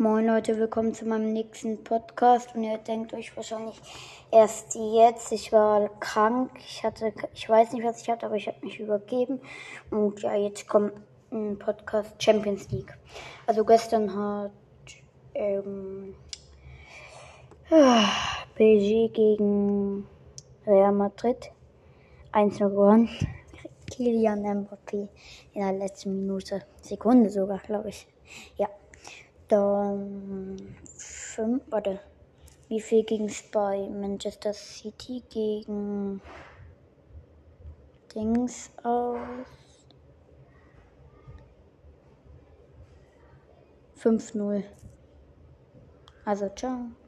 Moin Leute, willkommen zu meinem nächsten Podcast und ihr denkt euch wahrscheinlich erst jetzt, ich war krank, ich hatte, ich weiß nicht, was ich hatte, aber ich habe mich übergeben und ja, jetzt kommt ein Podcast Champions League. Also gestern hat ähm, PSG gegen Real Madrid 1-0 gewonnen. Kilian Mbappé in der letzten Minute, Sekunde sogar, glaube ich. Ja. Dann fünf, warte. Wie viel ging es bei Manchester City gegen Dings aus? 5-0. Also ciao.